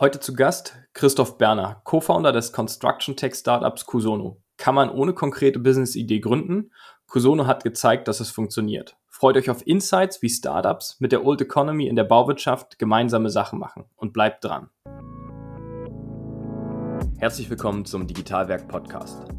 Heute zu Gast Christoph Berner, Co-Founder des Construction Tech Startups Cusono. Kann man ohne konkrete Business-Idee gründen? Cusono hat gezeigt, dass es funktioniert. Freut euch auf Insights, wie Startups mit der Old Economy in der Bauwirtschaft gemeinsame Sachen machen und bleibt dran. Herzlich willkommen zum Digitalwerk Podcast.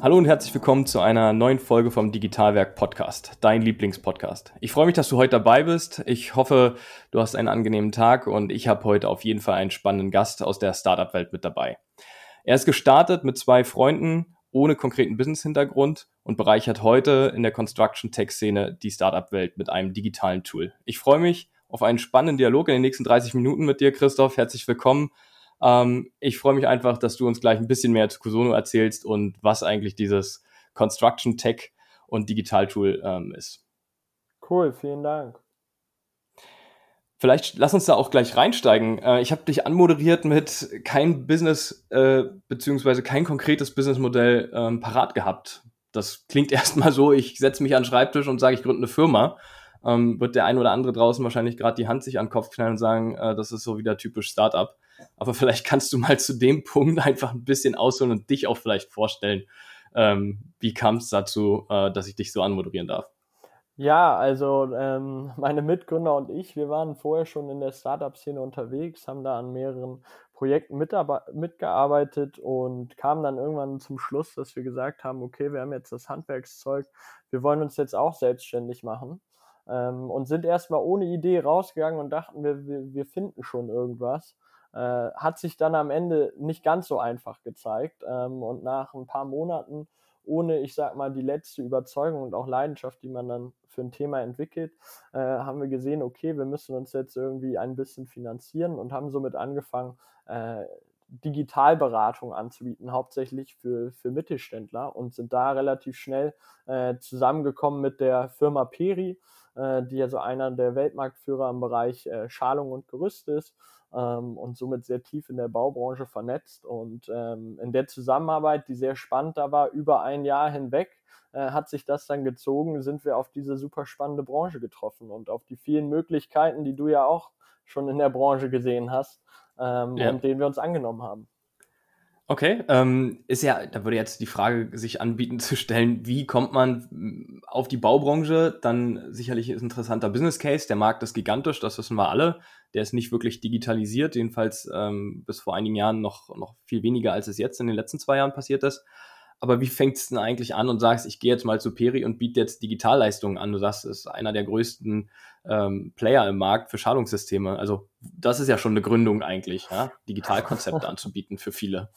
Hallo und herzlich willkommen zu einer neuen Folge vom Digitalwerk Podcast, dein Lieblingspodcast. Ich freue mich, dass du heute dabei bist. Ich hoffe, du hast einen angenehmen Tag und ich habe heute auf jeden Fall einen spannenden Gast aus der Startup-Welt mit dabei. Er ist gestartet mit zwei Freunden ohne konkreten Business-Hintergrund und bereichert heute in der Construction-Tech-Szene die Startup-Welt mit einem digitalen Tool. Ich freue mich auf einen spannenden Dialog in den nächsten 30 Minuten mit dir, Christoph. Herzlich willkommen. Ähm, ich freue mich einfach, dass du uns gleich ein bisschen mehr zu Kusono erzählst und was eigentlich dieses Construction Tech und Digital Tool ähm, ist. Cool, vielen Dank. Vielleicht lass uns da auch gleich reinsteigen. Äh, ich habe dich anmoderiert mit kein Business äh, beziehungsweise kein konkretes Businessmodell ähm, parat gehabt. Das klingt erstmal so, ich setze mich an den Schreibtisch und sage, ich gründe eine Firma. Ähm, wird der ein oder andere draußen wahrscheinlich gerade die Hand sich an den Kopf knallen und sagen, äh, das ist so wieder typisch Startup. Aber vielleicht kannst du mal zu dem Punkt einfach ein bisschen ausholen und dich auch vielleicht vorstellen. Ähm, wie kam es dazu, äh, dass ich dich so anmoderieren darf? Ja, also ähm, meine Mitgründer und ich, wir waren vorher schon in der Startup-Szene unterwegs, haben da an mehreren Projekten mitgearbeitet und kamen dann irgendwann zum Schluss, dass wir gesagt haben, okay, wir haben jetzt das Handwerkszeug, wir wollen uns jetzt auch selbstständig machen ähm, und sind erstmal ohne Idee rausgegangen und dachten, wir, wir, wir finden schon irgendwas äh, hat sich dann am Ende nicht ganz so einfach gezeigt. Ähm, und nach ein paar Monaten, ohne, ich sag mal, die letzte Überzeugung und auch Leidenschaft, die man dann für ein Thema entwickelt, äh, haben wir gesehen, okay, wir müssen uns jetzt irgendwie ein bisschen finanzieren und haben somit angefangen, äh, Digitalberatung anzubieten, hauptsächlich für, für Mittelständler und sind da relativ schnell äh, zusammengekommen mit der Firma Peri, äh, die ja so einer der Weltmarktführer im Bereich äh, Schalung und Gerüst ist und somit sehr tief in der Baubranche vernetzt. Und ähm, in der Zusammenarbeit, die sehr spannend da war, über ein Jahr hinweg, äh, hat sich das dann gezogen, sind wir auf diese super spannende Branche getroffen und auf die vielen Möglichkeiten, die du ja auch schon in der Branche gesehen hast ähm, ja. und denen wir uns angenommen haben. Okay, ähm, ist ja, da würde jetzt die Frage sich anbieten zu stellen, wie kommt man auf die Baubranche? Dann sicherlich ist ein interessanter Business Case. Der Markt ist gigantisch, das wissen wir alle. Der ist nicht wirklich digitalisiert, jedenfalls ähm, bis vor einigen Jahren noch, noch viel weniger, als es jetzt in den letzten zwei Jahren passiert ist. Aber wie fängt es denn eigentlich an und sagst, ich gehe jetzt mal zu Peri und biete jetzt Digitalleistungen an? Du sagst, es ist einer der größten ähm, Player im Markt für Schadungssysteme. Also das ist ja schon eine Gründung eigentlich, ja? Digitalkonzepte anzubieten für viele.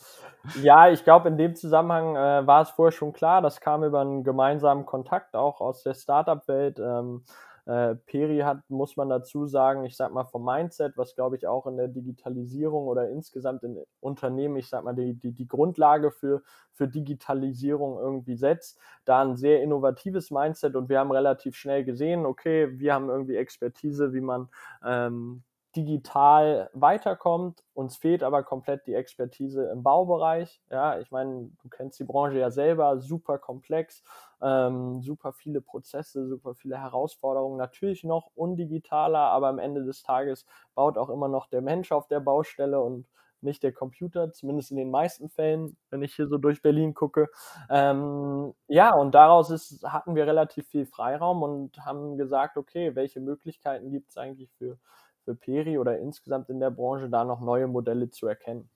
Ja, ich glaube, in dem Zusammenhang äh, war es vorher schon klar. Das kam über einen gemeinsamen Kontakt auch aus der Startup-Welt. Ähm, äh, Peri hat, muss man dazu sagen, ich sag mal vom Mindset, was glaube ich auch in der Digitalisierung oder insgesamt in Unternehmen, ich sag mal, die, die, die Grundlage für, für Digitalisierung irgendwie setzt, da ein sehr innovatives Mindset und wir haben relativ schnell gesehen, okay, wir haben irgendwie Expertise, wie man ähm, digital weiterkommt. Uns fehlt aber komplett die Expertise im Baubereich. Ja, ich meine, du kennst die Branche ja selber, super komplex, ähm, super viele Prozesse, super viele Herausforderungen. Natürlich noch undigitaler, aber am Ende des Tages baut auch immer noch der Mensch auf der Baustelle und nicht der Computer, zumindest in den meisten Fällen, wenn ich hier so durch Berlin gucke. Ähm, ja, und daraus ist, hatten wir relativ viel Freiraum und haben gesagt, okay, welche Möglichkeiten gibt es eigentlich für für Peri oder insgesamt in der Branche da noch neue Modelle zu erkennen.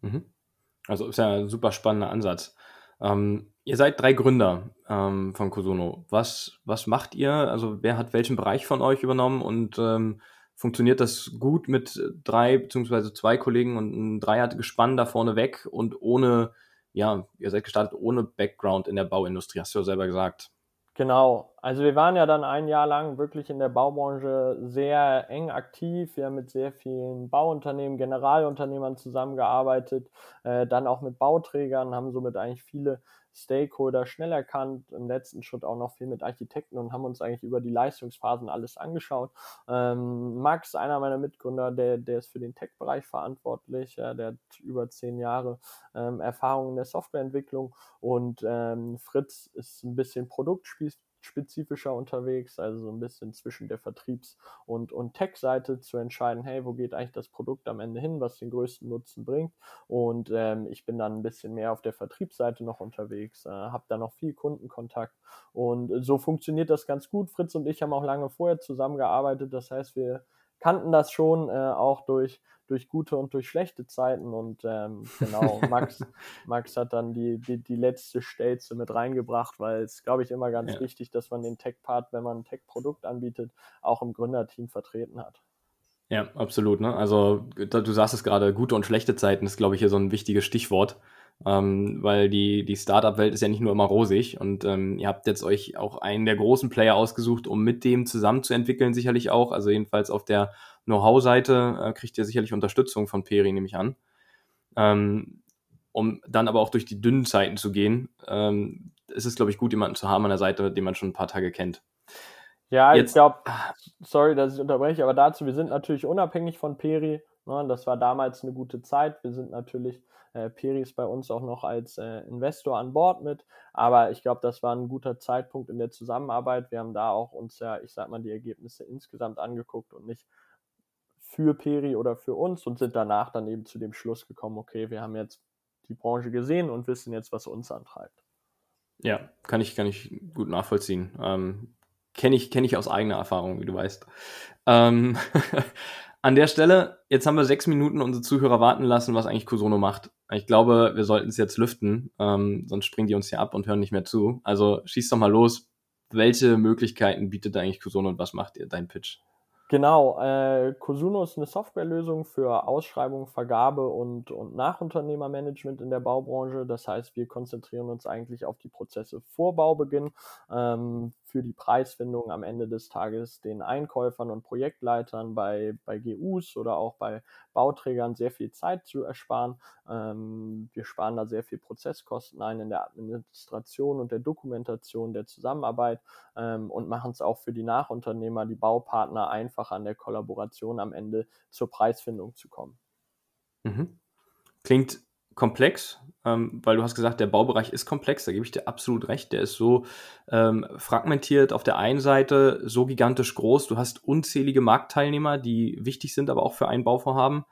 Mhm. Also ist ja ein super spannender Ansatz. Ähm, ihr seid drei Gründer ähm, von Cosono. Was, was macht ihr? Also wer hat welchen Bereich von euch übernommen und ähm, funktioniert das gut mit drei beziehungsweise zwei Kollegen und ein Dreiergespann da vorne weg und ohne, ja, ihr seid gestartet ohne Background in der Bauindustrie, hast du ja selber gesagt. Genau. Also wir waren ja dann ein Jahr lang wirklich in der Baubranche sehr eng aktiv. Wir haben mit sehr vielen Bauunternehmen, Generalunternehmern zusammengearbeitet, äh, dann auch mit Bauträgern, haben somit eigentlich viele Stakeholder schnell erkannt, im letzten Schritt auch noch viel mit Architekten und haben uns eigentlich über die Leistungsphasen alles angeschaut. Ähm, Max, einer meiner Mitgründer, der, der ist für den Tech-Bereich verantwortlich, ja, der hat über zehn Jahre ähm, Erfahrung in der Softwareentwicklung und ähm, Fritz ist ein bisschen Produktspiel spezifischer unterwegs, also so ein bisschen zwischen der Vertriebs- und, und Tech-Seite zu entscheiden, hey, wo geht eigentlich das Produkt am Ende hin, was den größten Nutzen bringt. Und ähm, ich bin dann ein bisschen mehr auf der Vertriebsseite noch unterwegs, äh, habe da noch viel Kundenkontakt. Und so funktioniert das ganz gut. Fritz und ich haben auch lange vorher zusammengearbeitet, das heißt, wir kannten das schon äh, auch durch durch gute und durch schlechte Zeiten. Und ähm, genau, Max, Max hat dann die, die, die letzte Stelze mit reingebracht, weil es, glaube ich, immer ganz ja. wichtig, dass man den Tech-Part, wenn man ein Tech-Produkt anbietet, auch im Gründerteam vertreten hat. Ja, absolut. Ne? Also du sagst es gerade, gute und schlechte Zeiten ist, glaube ich, hier so ein wichtiges Stichwort. Ähm, weil die, die Startup-Welt ist ja nicht nur immer rosig und ähm, ihr habt jetzt euch auch einen der großen Player ausgesucht, um mit dem zusammenzuentwickeln, sicherlich auch. Also jedenfalls auf der Know-how-Seite äh, kriegt ihr sicherlich Unterstützung von Peri, nehme ich an. Ähm, um dann aber auch durch die dünnen Zeiten zu gehen, ähm, ist es, glaube ich, gut, jemanden zu haben an der Seite, den man schon ein paar Tage kennt. Ja, Jetzt, ich glaube, sorry, dass ich unterbreche, aber dazu, wir sind natürlich unabhängig von Peri. Ne, das war damals eine gute Zeit. Wir sind natürlich, äh, Peri ist bei uns auch noch als äh, Investor an Bord mit, aber ich glaube, das war ein guter Zeitpunkt in der Zusammenarbeit. Wir haben da auch uns ja, ich sag mal, die Ergebnisse insgesamt angeguckt und nicht für Peri oder für uns und sind danach dann eben zu dem Schluss gekommen, okay, wir haben jetzt die Branche gesehen und wissen jetzt, was uns antreibt. Ja, kann ich, kann ich gut nachvollziehen. Ähm, Kenne ich, kenn ich aus eigener Erfahrung, wie du weißt. Ähm, an der Stelle, jetzt haben wir sechs Minuten unsere Zuhörer warten lassen, was eigentlich Kusono macht. Ich glaube, wir sollten es jetzt lüften, ähm, sonst springen die uns hier ab und hören nicht mehr zu. Also schieß doch mal los. Welche Möglichkeiten bietet eigentlich Kusono und was macht ihr, dein Pitch? Genau, äh, Cosuno ist eine Softwarelösung für Ausschreibung, Vergabe und, und Nachunternehmermanagement in der Baubranche. Das heißt, wir konzentrieren uns eigentlich auf die Prozesse vor Baubeginn, ähm, für die Preisfindung am Ende des Tages den Einkäufern und Projektleitern bei, bei GUs oder auch bei Bauträgern sehr viel Zeit zu ersparen. Ähm, wir sparen da sehr viel Prozesskosten ein in der Administration und der Dokumentation der Zusammenarbeit ähm, und machen es auch für die Nachunternehmer, die Baupartner einfach an der Kollaboration am Ende zur Preisfindung zu kommen. Mhm. Klingt komplex, ähm, weil du hast gesagt, der Baubereich ist komplex, da gebe ich dir absolut recht. Der ist so ähm, fragmentiert auf der einen Seite, so gigantisch groß. Du hast unzählige Marktteilnehmer, die wichtig sind, aber auch für ein Bauvorhaben.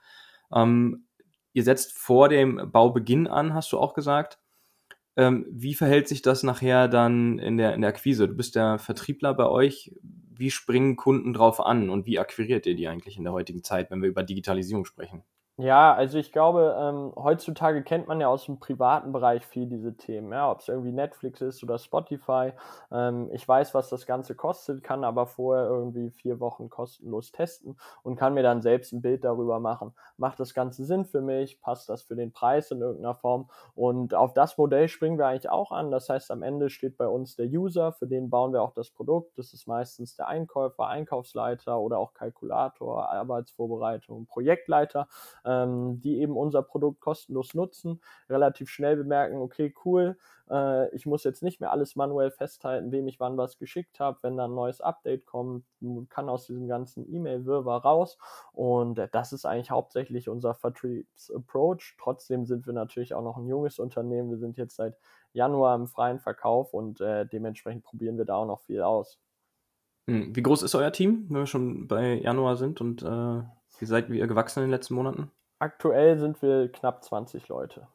Ähm, ihr setzt vor dem Baubeginn an, hast du auch gesagt. Ähm, wie verhält sich das nachher dann in der, in der Akquise? Du bist der Vertriebler bei euch. Wie springen Kunden drauf an und wie akquiriert ihr die eigentlich in der heutigen Zeit, wenn wir über Digitalisierung sprechen? Ja, also ich glaube, ähm, heutzutage kennt man ja aus dem privaten Bereich viel diese Themen, ja, ob es irgendwie Netflix ist oder Spotify. Ähm, ich weiß, was das Ganze kostet, kann aber vorher irgendwie vier Wochen kostenlos testen und kann mir dann selbst ein Bild darüber machen. Macht das Ganze Sinn für mich? Passt das für den Preis in irgendeiner Form? Und auf das Modell springen wir eigentlich auch an. Das heißt, am Ende steht bei uns der User, für den bauen wir auch das Produkt. Das ist meistens der Einkäufer, Einkaufsleiter oder auch Kalkulator, Arbeitsvorbereitung, Projektleiter ähm, die eben unser Produkt kostenlos nutzen, relativ schnell bemerken, okay, cool, äh, ich muss jetzt nicht mehr alles manuell festhalten, wem ich wann was geschickt habe, wenn dann ein neues Update kommt, kann aus diesem ganzen E-Mail-Wirrwarr raus und das ist eigentlich hauptsächlich unser Vertriebs-Approach. Trotzdem sind wir natürlich auch noch ein junges Unternehmen, wir sind jetzt seit Januar im freien Verkauf und äh, dementsprechend probieren wir da auch noch viel aus. Hm, wie groß ist euer Team, wenn wir schon bei Januar sind und äh, wie seid ihr gewachsen in den letzten Monaten? Aktuell sind wir knapp 20 Leute.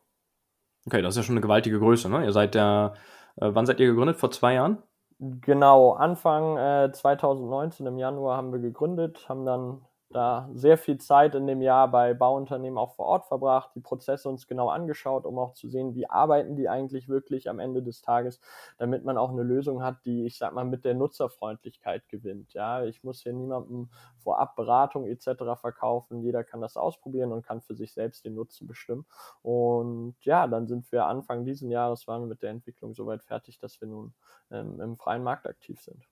Okay, das ist ja schon eine gewaltige Größe, ne? Ihr seid ja, äh, wann seid ihr gegründet? Vor zwei Jahren? Genau, Anfang äh, 2019 im Januar haben wir gegründet, haben dann da sehr viel Zeit in dem Jahr bei Bauunternehmen auch vor Ort verbracht, die Prozesse uns genau angeschaut, um auch zu sehen, wie arbeiten die eigentlich wirklich am Ende des Tages, damit man auch eine Lösung hat, die, ich sag mal, mit der Nutzerfreundlichkeit gewinnt. Ja, ich muss hier niemandem vorab Beratung etc. verkaufen. Jeder kann das ausprobieren und kann für sich selbst den Nutzen bestimmen. Und ja, dann sind wir Anfang diesen Jahres waren wir mit der Entwicklung soweit fertig, dass wir nun ähm, im freien Markt aktiv sind.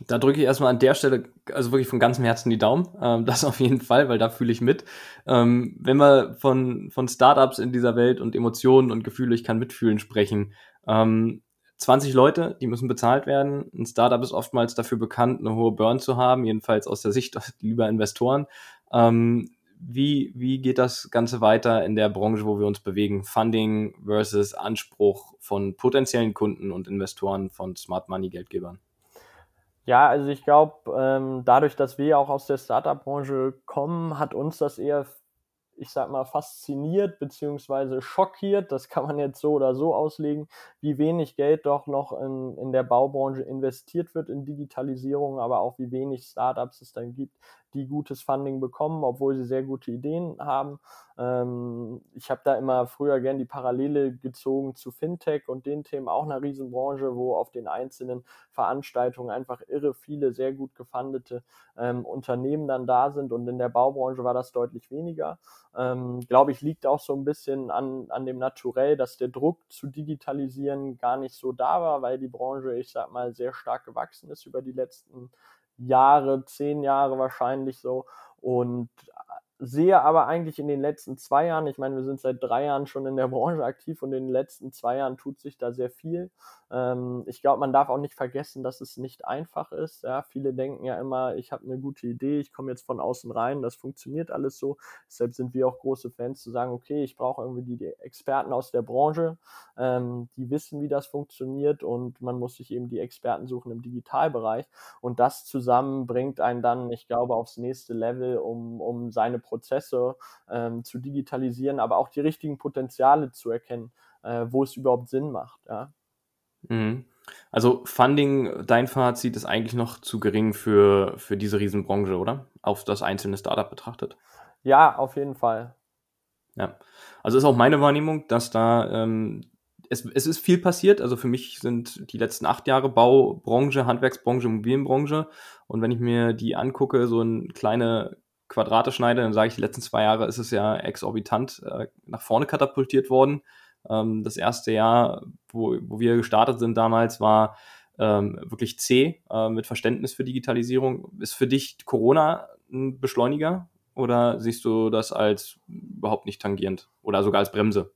Da drücke ich erstmal an der Stelle, also wirklich von ganzem Herzen die Daumen. Ähm, das auf jeden Fall, weil da fühle ich mit. Ähm, wenn wir von, von Startups in dieser Welt und Emotionen und Gefühle, ich kann mitfühlen, sprechen. Ähm, 20 Leute, die müssen bezahlt werden. Ein Startup ist oftmals dafür bekannt, eine hohe Burn zu haben, jedenfalls aus der Sicht lieber Investoren. Ähm, wie, wie geht das Ganze weiter in der Branche, wo wir uns bewegen? Funding versus Anspruch von potenziellen Kunden und Investoren von Smart Money Geldgebern? Ja, also ich glaube, ähm, dadurch, dass wir auch aus der Startup-Branche kommen, hat uns das eher, ich sag mal, fasziniert beziehungsweise schockiert. Das kann man jetzt so oder so auslegen, wie wenig Geld doch noch in, in der Baubranche investiert wird in Digitalisierung, aber auch wie wenig Startups es dann gibt, die gutes Funding bekommen, obwohl sie sehr gute Ideen haben. Ähm, ich habe da immer früher gern die Parallele gezogen zu Fintech und den Themen, auch einer Riesenbranche, wo auf den einzelnen Veranstaltungen einfach irre viele sehr gut gefundete ähm, Unternehmen dann da sind und in der Baubranche war das deutlich weniger. Ähm, Glaube ich, liegt auch so ein bisschen an, an dem Naturell, dass der Druck zu digitalisieren gar nicht so da war, weil die Branche, ich sag mal, sehr stark gewachsen ist über die letzten Jahre, zehn Jahre wahrscheinlich so. Und sehe aber eigentlich in den letzten zwei Jahren, ich meine, wir sind seit drei Jahren schon in der Branche aktiv und in den letzten zwei Jahren tut sich da sehr viel. Ähm, ich glaube, man darf auch nicht vergessen, dass es nicht einfach ist. Ja, viele denken ja immer, ich habe eine gute Idee, ich komme jetzt von außen rein, das funktioniert alles so. Deshalb sind wir auch große Fans zu sagen, okay, ich brauche irgendwie die, die Experten aus der Branche, ähm, die wissen, wie das funktioniert und man muss sich eben die Experten suchen im Digitalbereich und das zusammen bringt einen dann, ich glaube, aufs nächste Level, um, um seine Prozesse ähm, zu digitalisieren, aber auch die richtigen Potenziale zu erkennen, äh, wo es überhaupt Sinn macht. Ja. Mhm. Also Funding, dein Fazit ist eigentlich noch zu gering für, für diese Riesenbranche, oder? Auf das einzelne Startup betrachtet. Ja, auf jeden Fall. Ja, also ist auch meine Wahrnehmung, dass da ähm, es, es ist viel passiert. Also für mich sind die letzten acht Jahre Baubranche, Handwerksbranche, Immobilienbranche. Und wenn ich mir die angucke, so ein kleine Quadrate schneide, dann sage ich, die letzten zwei Jahre ist es ja exorbitant äh, nach vorne katapultiert worden. Ähm, das erste Jahr, wo, wo wir gestartet sind damals, war ähm, wirklich zäh äh, mit Verständnis für Digitalisierung. Ist für dich Corona ein Beschleuniger oder siehst du das als überhaupt nicht tangierend oder sogar als Bremse?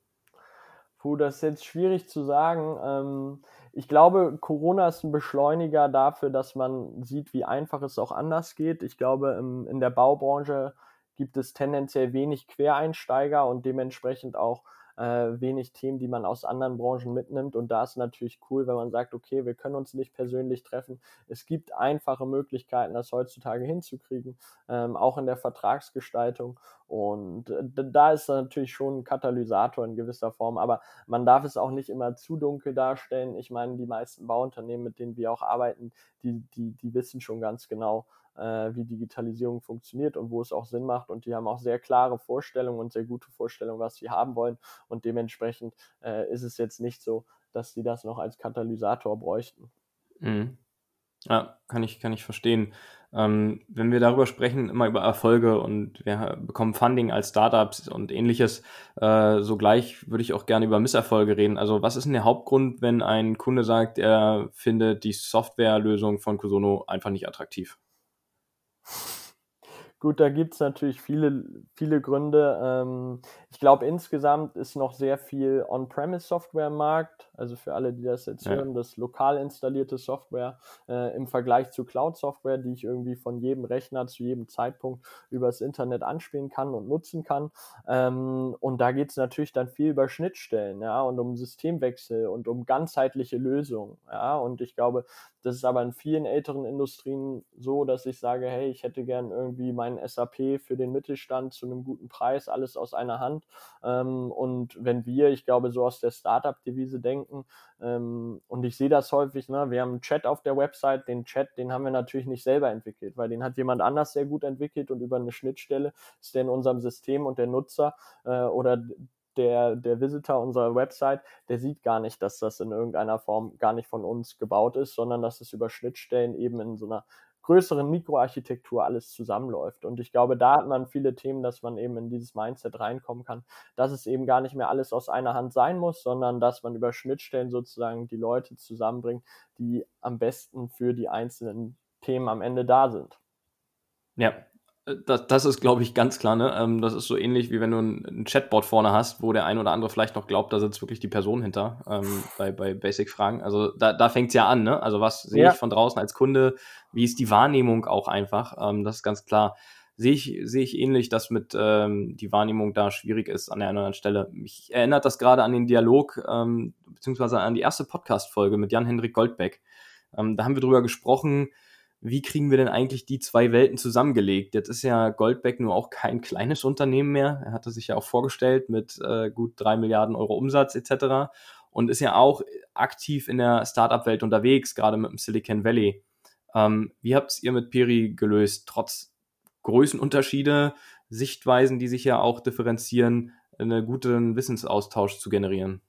Puh, das ist jetzt schwierig zu sagen. Ähm, ich glaube, Corona ist ein Beschleuniger dafür, dass man sieht, wie einfach es auch anders geht. Ich glaube, im, in der Baubranche gibt es tendenziell wenig Quereinsteiger und dementsprechend auch äh, wenig Themen, die man aus anderen Branchen mitnimmt. Und da ist natürlich cool, wenn man sagt, okay, wir können uns nicht persönlich treffen. Es gibt einfache Möglichkeiten, das heutzutage hinzukriegen, ähm, auch in der Vertragsgestaltung. Und äh, da ist natürlich schon ein Katalysator in gewisser Form, aber man darf es auch nicht immer zu dunkel darstellen. Ich meine, die meisten Bauunternehmen, mit denen wir auch arbeiten, die, die, die wissen schon ganz genau, äh, wie Digitalisierung funktioniert und wo es auch Sinn macht. Und die haben auch sehr klare Vorstellungen und sehr gute Vorstellungen, was sie haben wollen. Und dementsprechend äh, ist es jetzt nicht so, dass sie das noch als Katalysator bräuchten. Mhm. Ja, kann ich, kann ich verstehen. Ähm, wenn wir darüber sprechen, immer über Erfolge und wir bekommen Funding als Startups und ähnliches, äh, so gleich würde ich auch gerne über Misserfolge reden. Also was ist denn der Hauptgrund, wenn ein Kunde sagt, er findet die Softwarelösung von Kusono einfach nicht attraktiv? Gut, da gibt es natürlich viele, viele Gründe. Ähm, ich glaube, insgesamt ist noch sehr viel On-Premise-Software im Markt. Also für alle, die das jetzt ja. hören, das lokal installierte Software äh, im Vergleich zu Cloud-Software, die ich irgendwie von jedem Rechner zu jedem Zeitpunkt übers Internet anspielen kann und nutzen kann. Ähm, und da geht es natürlich dann viel über Schnittstellen, ja, und um Systemwechsel und um ganzheitliche Lösungen. Ja, und ich glaube, das ist aber in vielen älteren Industrien so, dass ich sage, hey, ich hätte gern irgendwie meinen SAP für den Mittelstand zu einem guten Preis, alles aus einer Hand. Ähm, und wenn wir, ich glaube, so aus der Startup-Devise denken, ähm, und ich sehe das häufig, ne, wir haben einen Chat auf der Website, den Chat, den haben wir natürlich nicht selber entwickelt, weil den hat jemand anders sehr gut entwickelt und über eine Schnittstelle ist der in unserem System und der Nutzer äh, oder der, der Visitor unserer Website, der sieht gar nicht, dass das in irgendeiner Form gar nicht von uns gebaut ist, sondern dass es über Schnittstellen eben in so einer größeren Mikroarchitektur alles zusammenläuft. Und ich glaube, da hat man viele Themen, dass man eben in dieses Mindset reinkommen kann, dass es eben gar nicht mehr alles aus einer Hand sein muss, sondern dass man über Schnittstellen sozusagen die Leute zusammenbringt, die am besten für die einzelnen Themen am Ende da sind. Ja, das, das ist, glaube ich, ganz klar. Ne? Ähm, das ist so ähnlich, wie wenn du ein, Chatbot vorne hast, wo der ein oder andere vielleicht noch glaubt, da sitzt wirklich die Person hinter ähm, bei, bei Basic-Fragen. Also da, da fängt es ja an. Ne? Also was sehe ja. ich von draußen als Kunde? Wie ist die Wahrnehmung auch einfach? Ähm, das ist ganz klar. Sehe ich, sehe ich ähnlich, dass mit ähm, die Wahrnehmung da schwierig ist an der einen oder anderen Stelle. Mich erinnert das gerade an den Dialog, ähm, beziehungsweise an die erste Podcast-Folge mit Jan-Hendrik Goldbeck. Ähm, da haben wir drüber gesprochen, wie kriegen wir denn eigentlich die zwei Welten zusammengelegt? Jetzt ist ja Goldbeck nur auch kein kleines Unternehmen mehr. Er hatte sich ja auch vorgestellt mit äh, gut drei Milliarden Euro Umsatz etc. und ist ja auch aktiv in der Startup-Welt unterwegs, gerade mit dem Silicon Valley. Ähm, wie habt ihr mit Peri gelöst, trotz Größenunterschiede, Sichtweisen, die sich ja auch differenzieren, einen guten Wissensaustausch zu generieren?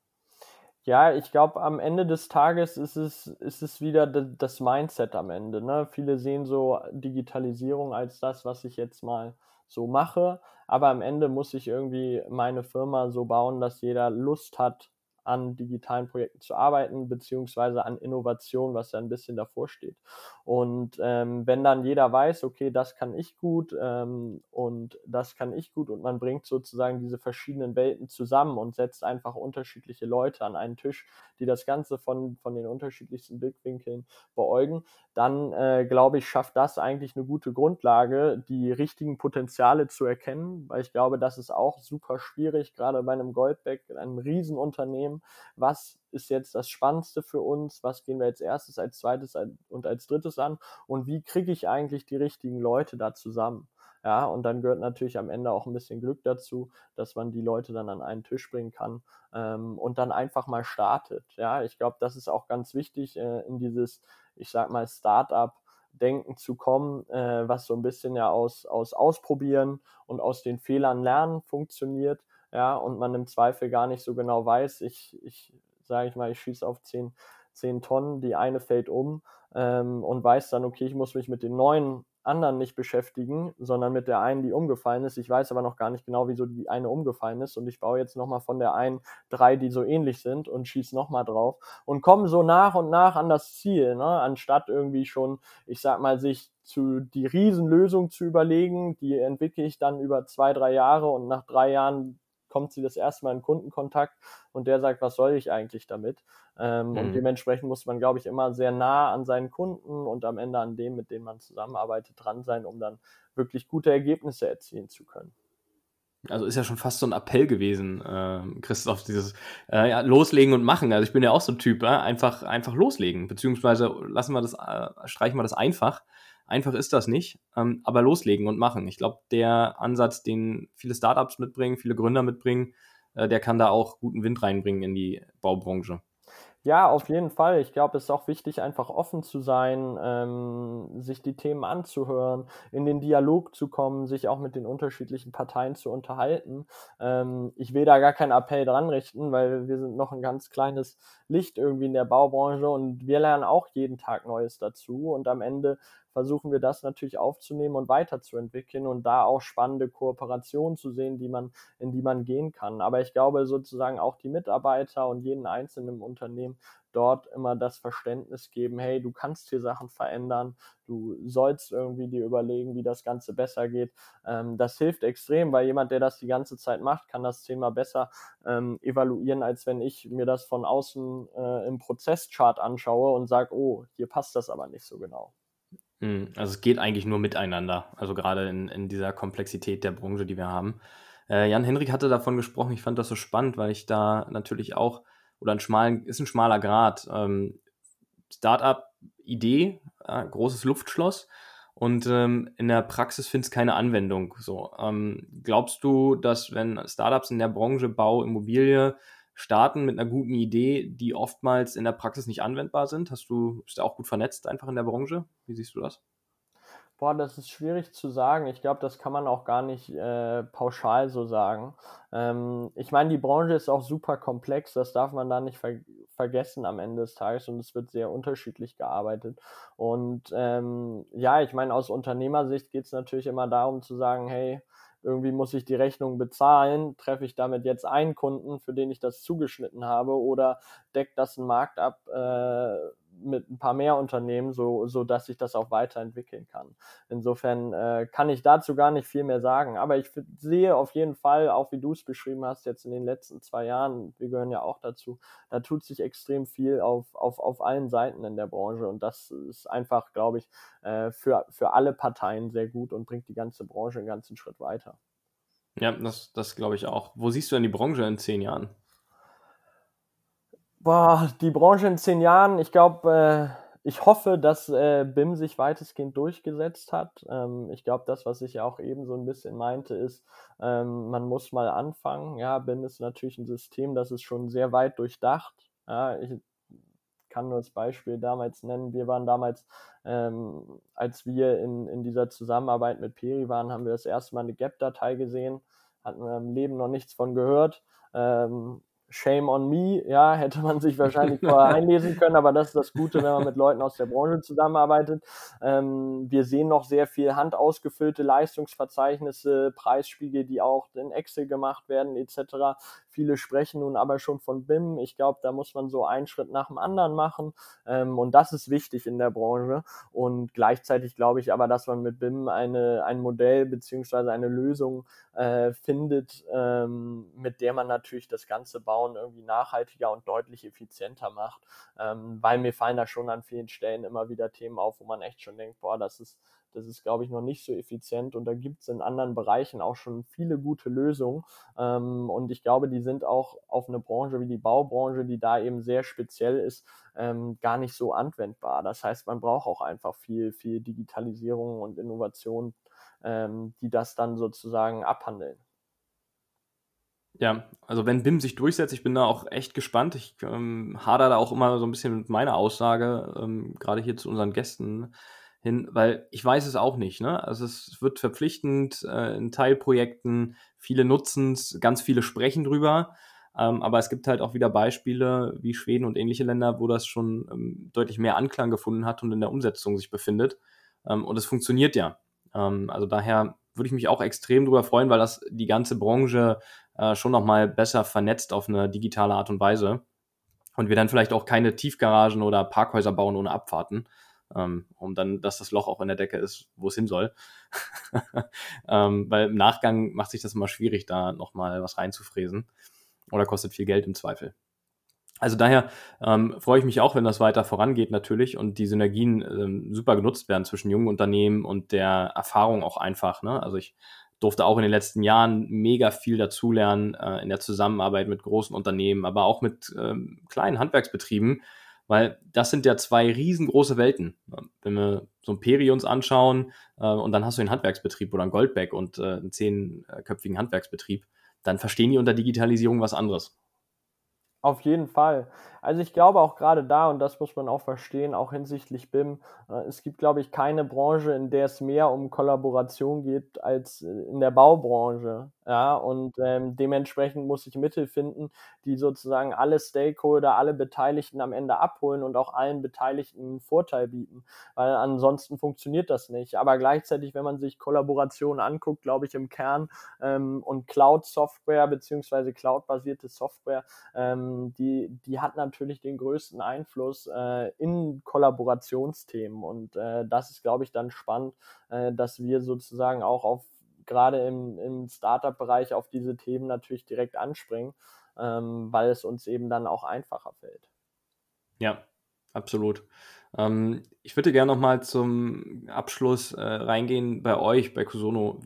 Ja, ich glaube, am Ende des Tages ist es, ist es wieder das Mindset am Ende. Ne? Viele sehen so Digitalisierung als das, was ich jetzt mal so mache. Aber am Ende muss ich irgendwie meine Firma so bauen, dass jeder Lust hat, an digitalen Projekten zu arbeiten, beziehungsweise an Innovation, was ja ein bisschen davor steht. Und ähm, wenn dann jeder weiß, okay, das kann ich gut ähm, und das kann ich gut und man bringt sozusagen diese verschiedenen Welten zusammen und setzt einfach unterschiedliche Leute an einen Tisch, die das Ganze von, von den unterschiedlichsten Blickwinkeln beäugen, dann äh, glaube ich, schafft das eigentlich eine gute Grundlage, die richtigen Potenziale zu erkennen, weil ich glaube, das ist auch super schwierig, gerade bei einem Goldback, einem Riesenunternehmen, was ist jetzt das Spannendste für uns, was gehen wir als erstes, als zweites und als drittes an und wie kriege ich eigentlich die richtigen Leute da zusammen. Ja, und dann gehört natürlich am Ende auch ein bisschen Glück dazu, dass man die Leute dann an einen Tisch bringen kann ähm, und dann einfach mal startet. Ja, ich glaube, das ist auch ganz wichtig äh, in dieses, ich sag mal, Startup. Denken zu kommen, äh, was so ein bisschen ja aus, aus Ausprobieren und aus den Fehlern lernen funktioniert ja, und man im Zweifel gar nicht so genau weiß, ich, ich sage ich mal, ich schieße auf 10, 10 Tonnen, die eine fällt um ähm, und weiß dann, okay, ich muss mich mit den neuen anderen nicht beschäftigen, sondern mit der einen, die umgefallen ist. Ich weiß aber noch gar nicht genau, wieso die eine umgefallen ist und ich baue jetzt nochmal von der einen drei, die so ähnlich sind und schieße nochmal drauf und komme so nach und nach an das Ziel, ne? anstatt irgendwie schon, ich sag mal, sich zu die Riesenlösung zu überlegen, die entwickle ich dann über zwei, drei Jahre und nach drei Jahren kommt sie das erste Mal in Kundenkontakt und der sagt, was soll ich eigentlich damit? Ähm, mhm. Und dementsprechend muss man, glaube ich, immer sehr nah an seinen Kunden und am Ende an dem, mit dem man zusammenarbeitet, dran sein, um dann wirklich gute Ergebnisse erzielen zu können. Also ist ja schon fast so ein Appell gewesen, äh, Christoph, dieses äh, ja, Loslegen und Machen. Also ich bin ja auch so ein Typ, äh, einfach, einfach loslegen, beziehungsweise lassen wir das, äh, streichen wir das einfach Einfach ist das nicht, ähm, aber loslegen und machen. Ich glaube, der Ansatz, den viele Startups mitbringen, viele Gründer mitbringen, äh, der kann da auch guten Wind reinbringen in die Baubranche. Ja, auf jeden Fall. Ich glaube, es ist auch wichtig, einfach offen zu sein, ähm, sich die Themen anzuhören, in den Dialog zu kommen, sich auch mit den unterschiedlichen Parteien zu unterhalten. Ähm, ich will da gar keinen Appell dran richten, weil wir sind noch ein ganz kleines Licht irgendwie in der Baubranche und wir lernen auch jeden Tag Neues dazu. Und am Ende versuchen wir das natürlich aufzunehmen und weiterzuentwickeln und da auch spannende Kooperationen zu sehen, die man, in die man gehen kann. Aber ich glaube sozusagen auch die Mitarbeiter und jeden Einzelnen im Unternehmen dort immer das Verständnis geben, hey, du kannst hier Sachen verändern, du sollst irgendwie dir überlegen, wie das Ganze besser geht. Ähm, das hilft extrem, weil jemand, der das die ganze Zeit macht, kann das Thema besser ähm, evaluieren, als wenn ich mir das von außen äh, im Prozesschart anschaue und sage, oh, hier passt das aber nicht so genau. Hm, also es geht eigentlich nur miteinander, also gerade in, in dieser Komplexität der Branche, die wir haben. Äh, Jan Henrik hatte davon gesprochen, ich fand das so spannend, weil ich da natürlich auch, oder ein schmalen, ist ein schmaler Grad, ähm, Startup-Idee, äh, großes Luftschloss und ähm, in der Praxis findet es keine Anwendung. So, ähm, glaubst du, dass wenn Startups in der Branche Bau, Immobilie starten mit einer guten Idee, die oftmals in der Praxis nicht anwendbar sind? Hast du, bist du auch gut vernetzt einfach in der Branche? Wie siehst du das? Boah, das ist schwierig zu sagen. Ich glaube, das kann man auch gar nicht äh, pauschal so sagen. Ähm, ich meine, die Branche ist auch super komplex, das darf man da nicht ver vergessen am Ende des Tages und es wird sehr unterschiedlich gearbeitet. Und ähm, ja, ich meine, aus Unternehmersicht geht es natürlich immer darum zu sagen, hey, irgendwie muss ich die Rechnung bezahlen, treffe ich damit jetzt einen Kunden, für den ich das zugeschnitten habe, oder deckt das einen Markt ab, äh, mit ein paar mehr Unternehmen, so, so dass sich das auch weiterentwickeln kann. Insofern äh, kann ich dazu gar nicht viel mehr sagen. Aber ich sehe auf jeden Fall, auch wie du es beschrieben hast, jetzt in den letzten zwei Jahren, wir gehören ja auch dazu, da tut sich extrem viel auf, auf, auf allen Seiten in der Branche. Und das ist einfach, glaube ich, äh, für, für alle Parteien sehr gut und bringt die ganze Branche einen ganzen Schritt weiter. Ja, das, das glaube ich auch. Wo siehst du denn die Branche in zehn Jahren? Boah, die Branche in zehn Jahren, ich glaube, äh, ich hoffe, dass äh, BIM sich weitestgehend durchgesetzt hat. Ähm, ich glaube, das, was ich ja auch eben so ein bisschen meinte, ist, ähm, man muss mal anfangen. Ja, BIM ist natürlich ein System, das ist schon sehr weit durchdacht. Ja, ich kann nur das Beispiel damals nennen. Wir waren damals, ähm, als wir in, in dieser Zusammenarbeit mit Peri waren, haben wir das erste Mal eine Gap-Datei gesehen, hatten wir im Leben noch nichts von gehört. Ähm, Shame on me, ja, hätte man sich wahrscheinlich vorher einlesen können, aber das ist das Gute, wenn man mit Leuten aus der Branche zusammenarbeitet. Ähm, wir sehen noch sehr viel handausgefüllte Leistungsverzeichnisse, Preisspiegel, die auch in Excel gemacht werden, etc. Viele sprechen nun aber schon von BIM. Ich glaube, da muss man so einen Schritt nach dem anderen machen. Ähm, und das ist wichtig in der Branche. Und gleichzeitig glaube ich aber, dass man mit BIM eine, ein Modell beziehungsweise eine Lösung äh, findet, ähm, mit der man natürlich das ganze Bauen irgendwie nachhaltiger und deutlich effizienter macht. Ähm, weil mir fallen da schon an vielen Stellen immer wieder Themen auf, wo man echt schon denkt, boah, das ist das ist, glaube ich, noch nicht so effizient und da gibt es in anderen Bereichen auch schon viele gute Lösungen. Ähm, und ich glaube, die sind auch auf eine Branche wie die Baubranche, die da eben sehr speziell ist, ähm, gar nicht so anwendbar. Das heißt, man braucht auch einfach viel, viel Digitalisierung und Innovation, ähm, die das dann sozusagen abhandeln. Ja, also wenn BIM sich durchsetzt, ich bin da auch echt gespannt. Ich ähm, hader da auch immer so ein bisschen mit meiner Aussage, ähm, gerade hier zu unseren Gästen hin, weil ich weiß es auch nicht. Ne? Also es wird verpflichtend äh, in Teilprojekten, viele nutzen es, ganz viele sprechen drüber. Ähm, aber es gibt halt auch wieder Beispiele wie Schweden und ähnliche Länder, wo das schon ähm, deutlich mehr Anklang gefunden hat und in der Umsetzung sich befindet. Ähm, und es funktioniert ja. Ähm, also daher würde ich mich auch extrem darüber freuen, weil das die ganze Branche äh, schon nochmal besser vernetzt auf eine digitale Art und Weise. Und wir dann vielleicht auch keine Tiefgaragen oder Parkhäuser bauen ohne Abfahrten, ähm, um dann, dass das Loch auch in der Decke ist, wo es hin soll. ähm, weil im Nachgang macht sich das immer schwierig, da nochmal was reinzufräsen. Oder kostet viel Geld im Zweifel. Also daher ähm, freue ich mich auch, wenn das weiter vorangeht natürlich und die Synergien ähm, super genutzt werden zwischen jungen Unternehmen und der Erfahrung auch einfach. Ne? Also ich durfte auch in den letzten Jahren mega viel dazulernen äh, in der Zusammenarbeit mit großen Unternehmen, aber auch mit ähm, kleinen Handwerksbetrieben, weil das sind ja zwei riesengroße Welten. Wenn wir so ein Peri uns anschauen äh, und dann hast du einen Handwerksbetrieb oder ein Goldback und äh, einen zehnköpfigen Handwerksbetrieb, dann verstehen die unter Digitalisierung was anderes. Auf jeden Fall. Also ich glaube auch gerade da, und das muss man auch verstehen, auch hinsichtlich BIM, äh, es gibt, glaube ich, keine Branche, in der es mehr um Kollaboration geht als äh, in der Baubranche. Ja, und ähm, dementsprechend muss ich Mittel finden, die sozusagen alle Stakeholder, alle Beteiligten am Ende abholen und auch allen Beteiligten einen Vorteil bieten, weil ansonsten funktioniert das nicht. Aber gleichzeitig, wenn man sich Kollaboration anguckt, glaube ich im Kern ähm, und Cloud-Software beziehungsweise Cloud-basierte Software, ähm, die, die hat natürlich den größten Einfluss äh, in Kollaborationsthemen und äh, das ist, glaube ich, dann spannend, äh, dass wir sozusagen auch auf gerade im, im Startup-Bereich auf diese Themen natürlich direkt anspringen, ähm, weil es uns eben dann auch einfacher fällt. Ja, absolut. Ähm, ich würde gerne nochmal zum Abschluss äh, reingehen bei euch, bei Kusono.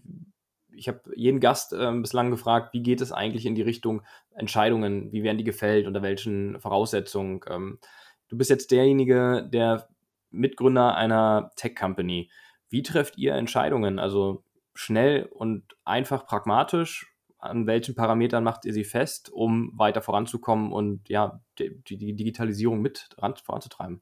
Ich habe jeden Gast äh, bislang gefragt, wie geht es eigentlich in die Richtung Entscheidungen, wie werden die gefällt, unter welchen Voraussetzungen. Ähm, du bist jetzt derjenige, der Mitgründer einer Tech-Company. Wie trefft ihr Entscheidungen? Also schnell und einfach pragmatisch? An welchen Parametern macht ihr sie fest, um weiter voranzukommen und ja, die, die Digitalisierung mit voranzutreiben?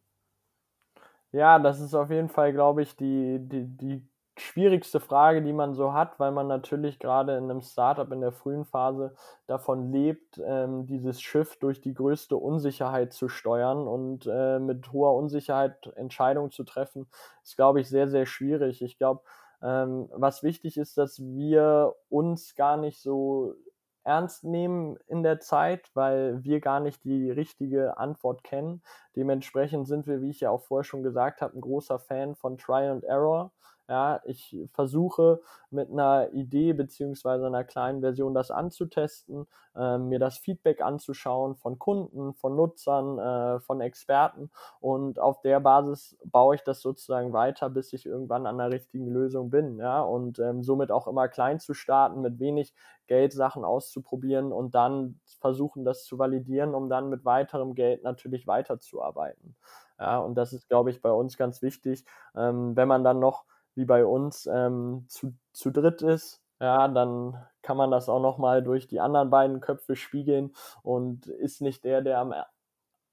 Ja, das ist auf jeden Fall, glaube ich, die, die, die schwierigste Frage, die man so hat, weil man natürlich gerade in einem Startup in der frühen Phase davon lebt, ähm, dieses Schiff durch die größte Unsicherheit zu steuern und äh, mit hoher Unsicherheit Entscheidungen zu treffen, ist, glaube ich, sehr, sehr schwierig. Ich glaube, ähm, was wichtig ist, dass wir uns gar nicht so ernst nehmen in der Zeit, weil wir gar nicht die richtige Antwort kennen. Dementsprechend sind wir, wie ich ja auch vorher schon gesagt habe, ein großer Fan von Try and Error. Ja, ich versuche mit einer Idee beziehungsweise einer kleinen Version das anzutesten, äh, mir das Feedback anzuschauen von Kunden, von Nutzern, äh, von Experten und auf der Basis baue ich das sozusagen weiter, bis ich irgendwann an der richtigen Lösung bin. Ja, und ähm, somit auch immer klein zu starten, mit wenig Geld Sachen auszuprobieren und dann versuchen, das zu validieren, um dann mit weiterem Geld natürlich weiterzuarbeiten. Ja, und das ist, glaube ich, bei uns ganz wichtig. Ähm, wenn man dann noch wie bei uns ähm, zu, zu dritt ist, ja, dann kann man das auch nochmal durch die anderen beiden Köpfe spiegeln und ist nicht der, der am,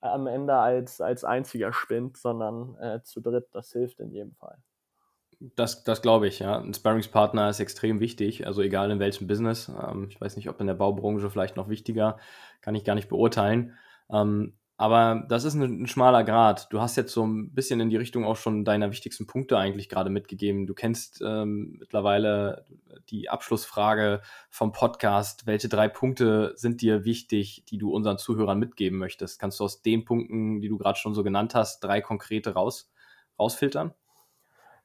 am Ende als, als einziger spinnt, sondern äh, zu dritt. Das hilft in jedem Fall. Das, das glaube ich, ja. Ein Sparringspartner ist extrem wichtig, also egal in welchem Business. Ähm, ich weiß nicht, ob in der Baubranche vielleicht noch wichtiger, kann ich gar nicht beurteilen. Ähm, aber das ist ein, ein, schmaler Grad. Du hast jetzt so ein bisschen in die Richtung auch schon deiner wichtigsten Punkte eigentlich gerade mitgegeben. Du kennst ähm, mittlerweile die Abschlussfrage vom Podcast. Welche drei Punkte sind dir wichtig, die du unseren Zuhörern mitgeben möchtest? Kannst du aus den Punkten, die du gerade schon so genannt hast, drei konkrete raus, rausfiltern?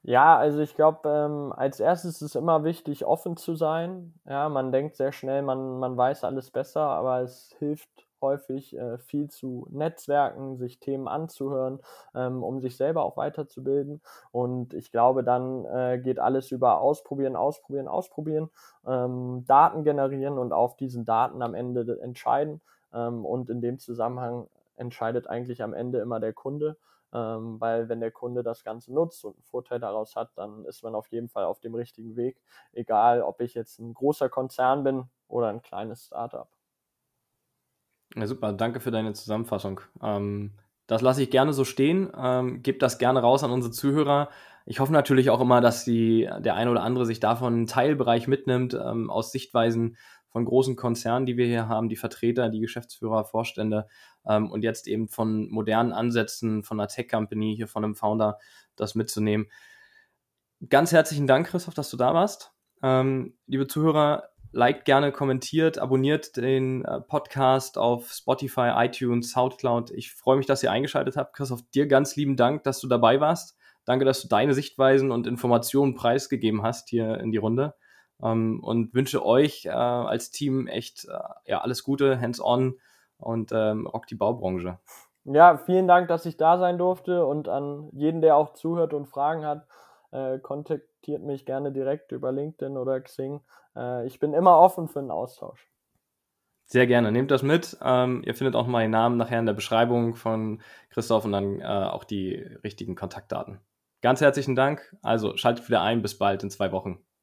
Ja, also ich glaube, ähm, als erstes ist es immer wichtig, offen zu sein. Ja, man denkt sehr schnell, man, man weiß alles besser, aber es hilft häufig äh, viel zu Netzwerken, sich Themen anzuhören, ähm, um sich selber auch weiterzubilden. Und ich glaube, dann äh, geht alles über Ausprobieren, Ausprobieren, Ausprobieren, ähm, Daten generieren und auf diesen Daten am Ende entscheiden. Ähm, und in dem Zusammenhang entscheidet eigentlich am Ende immer der Kunde. Ähm, weil wenn der Kunde das Ganze nutzt und einen Vorteil daraus hat, dann ist man auf jeden Fall auf dem richtigen Weg, egal ob ich jetzt ein großer Konzern bin oder ein kleines Startup. Ja, super, danke für deine Zusammenfassung. Ähm, das lasse ich gerne so stehen. Ähm, Gebt das gerne raus an unsere Zuhörer. Ich hoffe natürlich auch immer, dass die, der eine oder andere sich davon einen Teilbereich mitnimmt, ähm, aus Sichtweisen von großen Konzernen, die wir hier haben, die Vertreter, die Geschäftsführer, Vorstände ähm, und jetzt eben von modernen Ansätzen, von einer Tech-Company, hier von einem Founder, das mitzunehmen. Ganz herzlichen Dank, Christoph, dass du da warst. Ähm, liebe Zuhörer, liked gerne, kommentiert, abonniert den äh, Podcast auf Spotify, iTunes, Soundcloud. Ich freue mich, dass ihr eingeschaltet habt. Christoph, dir ganz lieben Dank, dass du dabei warst. Danke, dass du deine Sichtweisen und Informationen preisgegeben hast hier in die Runde. Ähm, und wünsche euch äh, als Team echt äh, ja, alles Gute, hands-on und ähm, rock die Baubranche. Ja, vielen Dank, dass ich da sein durfte und an jeden, der auch zuhört und Fragen hat, äh, kontaktiert mich gerne direkt über LinkedIn oder Xing. Äh, ich bin immer offen für einen Austausch. Sehr gerne, nehmt das mit. Ähm, ihr findet auch meinen Namen nachher in der Beschreibung von Christoph und dann äh, auch die richtigen Kontaktdaten. Ganz herzlichen Dank. Also schaltet wieder ein. Bis bald in zwei Wochen.